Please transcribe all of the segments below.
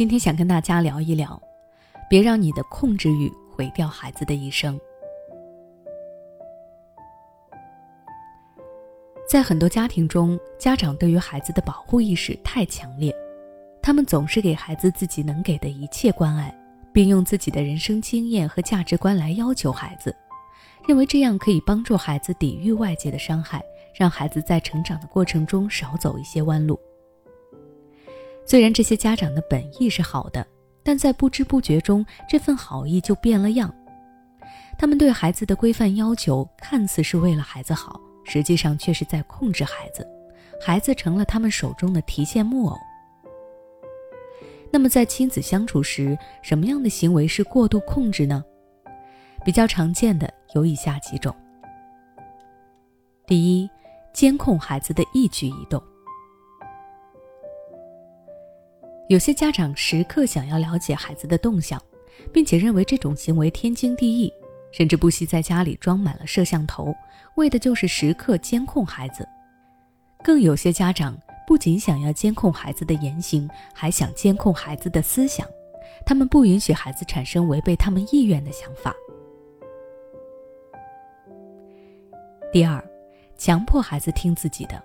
今天想跟大家聊一聊，别让你的控制欲毁掉孩子的一生。在很多家庭中，家长对于孩子的保护意识太强烈，他们总是给孩子自己能给的一切关爱，并用自己的人生经验和价值观来要求孩子，认为这样可以帮助孩子抵御外界的伤害，让孩子在成长的过程中少走一些弯路。虽然这些家长的本意是好的，但在不知不觉中，这份好意就变了样。他们对孩子的规范要求看似是为了孩子好。实际上却是在控制孩子，孩子成了他们手中的提线木偶。那么在亲子相处时，什么样的行为是过度控制呢？比较常见的有以下几种：第一，监控孩子的一举一动。有些家长时刻想要了解孩子的动向，并且认为这种行为天经地义。甚至不惜在家里装满了摄像头，为的就是时刻监控孩子。更有些家长不仅想要监控孩子的言行，还想监控孩子的思想。他们不允许孩子产生违背他们意愿的想法。第二，强迫孩子听自己的。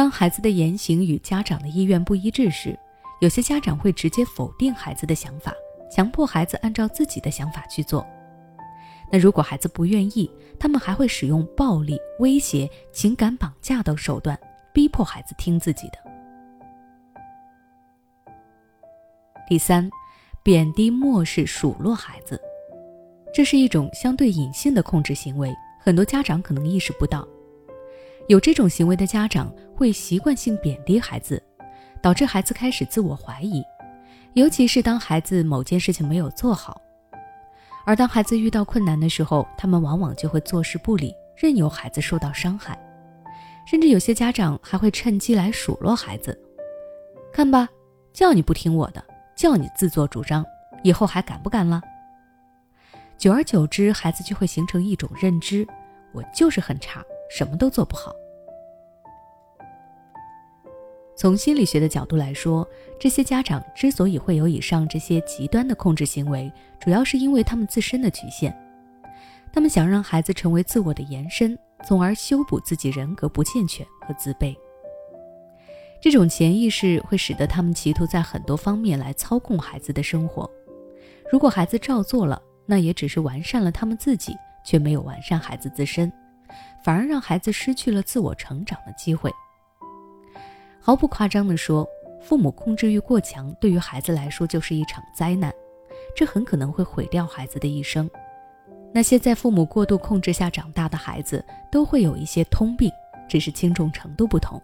当孩子的言行与家长的意愿不一致时，有些家长会直接否定孩子的想法。强迫孩子按照自己的想法去做。那如果孩子不愿意，他们还会使用暴力、威胁、情感绑架等手段，逼迫孩子听自己的。第三，贬低、漠视、数落孩子，这是一种相对隐性的控制行为，很多家长可能意识不到。有这种行为的家长会习惯性贬低孩子，导致孩子开始自我怀疑。尤其是当孩子某件事情没有做好，而当孩子遇到困难的时候，他们往往就会坐视不理，任由孩子受到伤害，甚至有些家长还会趁机来数落孩子：“看吧，叫你不听我的，叫你自作主张，以后还敢不敢了？”久而久之，孩子就会形成一种认知：“我就是很差，什么都做不好。”从心理学的角度来说，这些家长之所以会有以上这些极端的控制行为，主要是因为他们自身的局限。他们想让孩子成为自我的延伸，从而修补自己人格不健全和自卑。这种潜意识会使得他们企图在很多方面来操控孩子的生活。如果孩子照做了，那也只是完善了他们自己，却没有完善孩子自身，反而让孩子失去了自我成长的机会。毫不夸张地说，父母控制欲过强，对于孩子来说就是一场灾难，这很可能会毁掉孩子的一生。那些在父母过度控制下长大的孩子，都会有一些通病，只是轻重程度不同。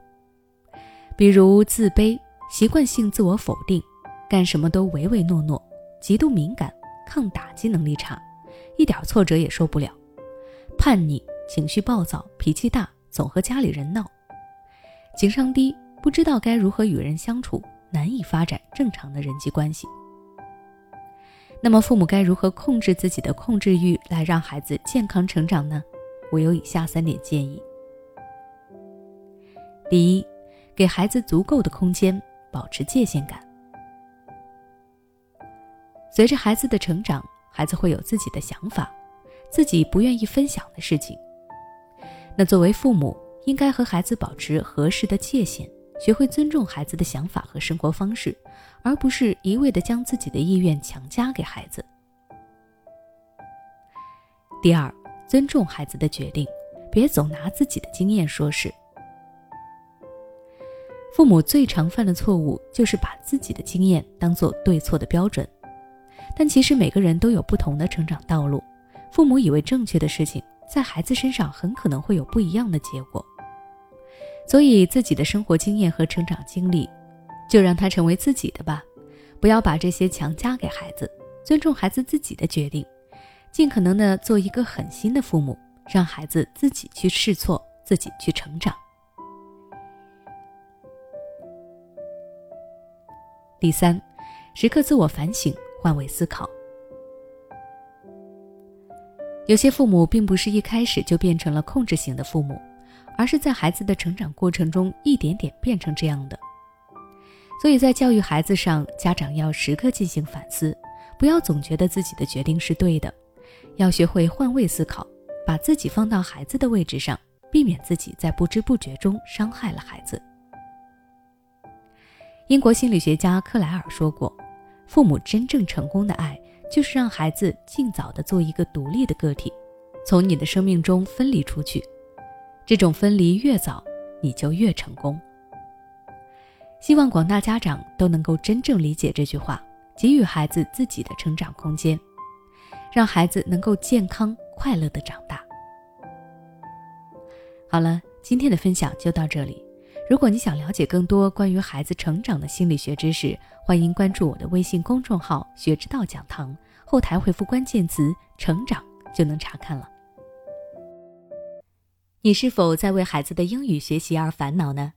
比如自卑、习惯性自我否定、干什么都唯唯诺诺、极度敏感、抗打击能力差、一点挫折也受不了、叛逆、情绪暴躁、脾气大、总和家里人闹、情商低。不知道该如何与人相处，难以发展正常的人际关系。那么，父母该如何控制自己的控制欲，来让孩子健康成长呢？我有以下三点建议：第一，给孩子足够的空间，保持界限感。随着孩子的成长，孩子会有自己的想法，自己不愿意分享的事情。那作为父母，应该和孩子保持合适的界限。学会尊重孩子的想法和生活方式，而不是一味的将自己的意愿强加给孩子。第二，尊重孩子的决定，别总拿自己的经验说事。父母最常犯的错误就是把自己的经验当做对错的标准，但其实每个人都有不同的成长道路，父母以为正确的事情，在孩子身上很可能会有不一样的结果。所以，自己的生活经验和成长经历，就让他成为自己的吧，不要把这些强加给孩子。尊重孩子自己的决定，尽可能的做一个狠心的父母，让孩子自己去试错，自己去成长。第三，时刻自我反省，换位思考。有些父母并不是一开始就变成了控制型的父母。而是在孩子的成长过程中一点点变成这样的。所以在教育孩子上，家长要时刻进行反思，不要总觉得自己的决定是对的，要学会换位思考，把自己放到孩子的位置上，避免自己在不知不觉中伤害了孩子。英国心理学家克莱尔说过：“父母真正成功的爱，就是让孩子尽早的做一个独立的个体，从你的生命中分离出去。这种分离越早，你就越成功。”希望广大家长都能够真正理解这句话，给予孩子自己的成长空间，让孩子能够健康快乐的长大。好了，今天的分享就到这里。如果你想了解更多关于孩子成长的心理学知识，欢迎关注我的微信公众号“学之道讲堂”，后台回复关键词“成长”就能查看了。你是否在为孩子的英语学习而烦恼呢？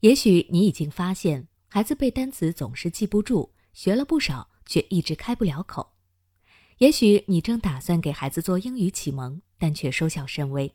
也许你已经发现，孩子背单词总是记不住，学了不少却一直开不了口。也许你正打算给孩子做英语启蒙，但却收效甚微。